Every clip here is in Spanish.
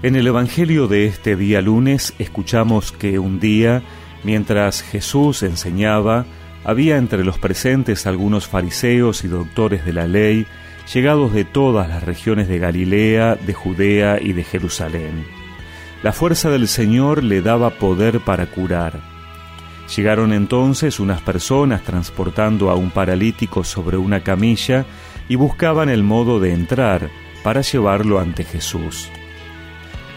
En el Evangelio de este día lunes escuchamos que un día, mientras Jesús enseñaba, había entre los presentes algunos fariseos y doctores de la ley, llegados de todas las regiones de Galilea, de Judea y de Jerusalén. La fuerza del Señor le daba poder para curar. Llegaron entonces unas personas transportando a un paralítico sobre una camilla y buscaban el modo de entrar para llevarlo ante Jesús.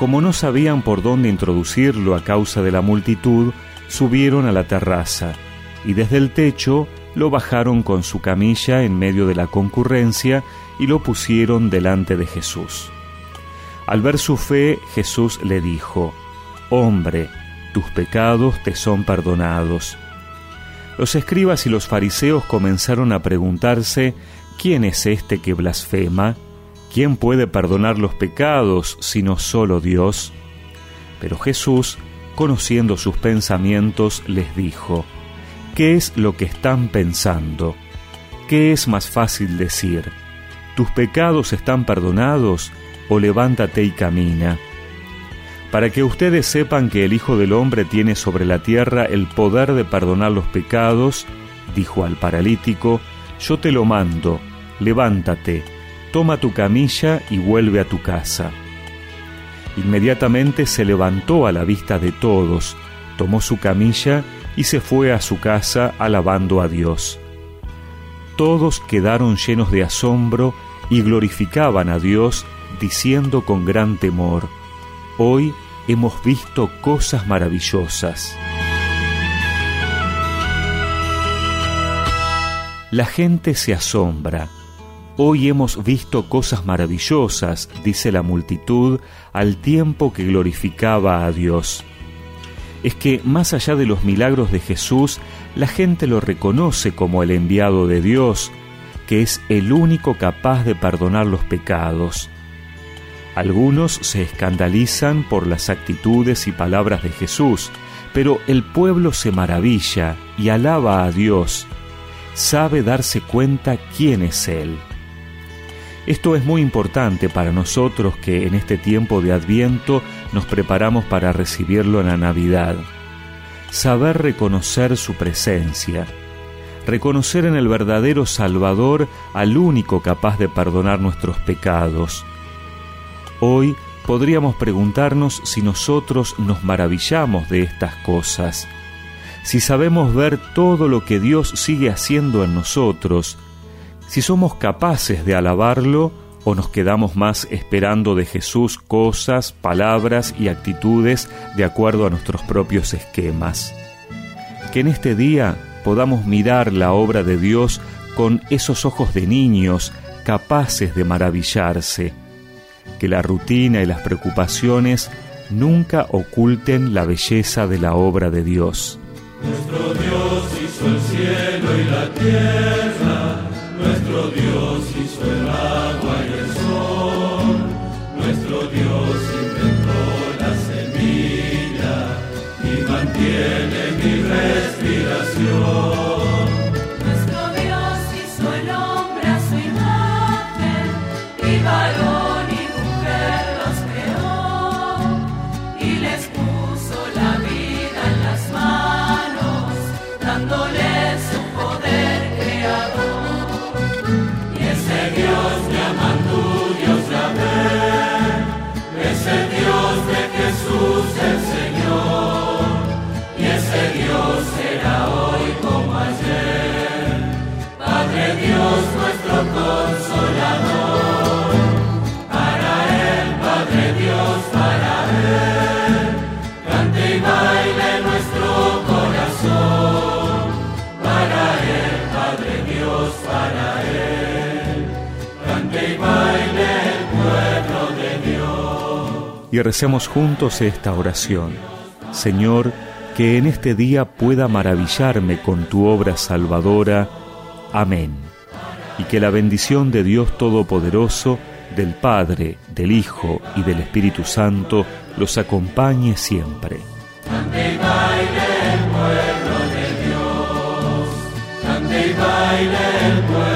Como no sabían por dónde introducirlo a causa de la multitud, subieron a la terraza y desde el techo lo bajaron con su camilla en medio de la concurrencia y lo pusieron delante de Jesús. Al ver su fe, Jesús le dijo, Hombre, tus pecados te son perdonados. Los escribas y los fariseos comenzaron a preguntarse, ¿quién es este que blasfema? ¿Quién puede perdonar los pecados sino solo Dios? Pero Jesús, conociendo sus pensamientos, les dijo, ¿qué es lo que están pensando? ¿Qué es más fácil decir? ¿Tus pecados están perdonados o levántate y camina? Para que ustedes sepan que el Hijo del Hombre tiene sobre la tierra el poder de perdonar los pecados, dijo al paralítico, yo te lo mando, levántate, toma tu camilla y vuelve a tu casa. Inmediatamente se levantó a la vista de todos, tomó su camilla y se fue a su casa alabando a Dios. Todos quedaron llenos de asombro y glorificaban a Dios diciendo con gran temor, Hoy hemos visto cosas maravillosas. La gente se asombra Hoy hemos visto cosas maravillosas, dice la multitud, al tiempo que glorificaba a Dios. Es que más allá de los milagros de Jesús, la gente lo reconoce como el enviado de Dios, que es el único capaz de perdonar los pecados. Algunos se escandalizan por las actitudes y palabras de Jesús, pero el pueblo se maravilla y alaba a Dios. Sabe darse cuenta quién es Él. Esto es muy importante para nosotros que en este tiempo de Adviento nos preparamos para recibirlo en la Navidad. Saber reconocer su presencia, reconocer en el verdadero Salvador al único capaz de perdonar nuestros pecados. Hoy podríamos preguntarnos si nosotros nos maravillamos de estas cosas, si sabemos ver todo lo que Dios sigue haciendo en nosotros, si somos capaces de alabarlo o nos quedamos más esperando de Jesús cosas, palabras y actitudes de acuerdo a nuestros propios esquemas. Que en este día podamos mirar la obra de Dios con esos ojos de niños capaces de maravillarse. Que la rutina y las preocupaciones nunca oculten la belleza de la obra de Dios. Nuestro Dios hizo el cielo y la tierra y recemos juntos esta oración. Señor, que en este día pueda maravillarme con tu obra salvadora. Amén. Y que la bendición de Dios Todopoderoso, del Padre, del Hijo y del Espíritu Santo los acompañe siempre. Baile el pueblo de Dios, y baile el pueblo.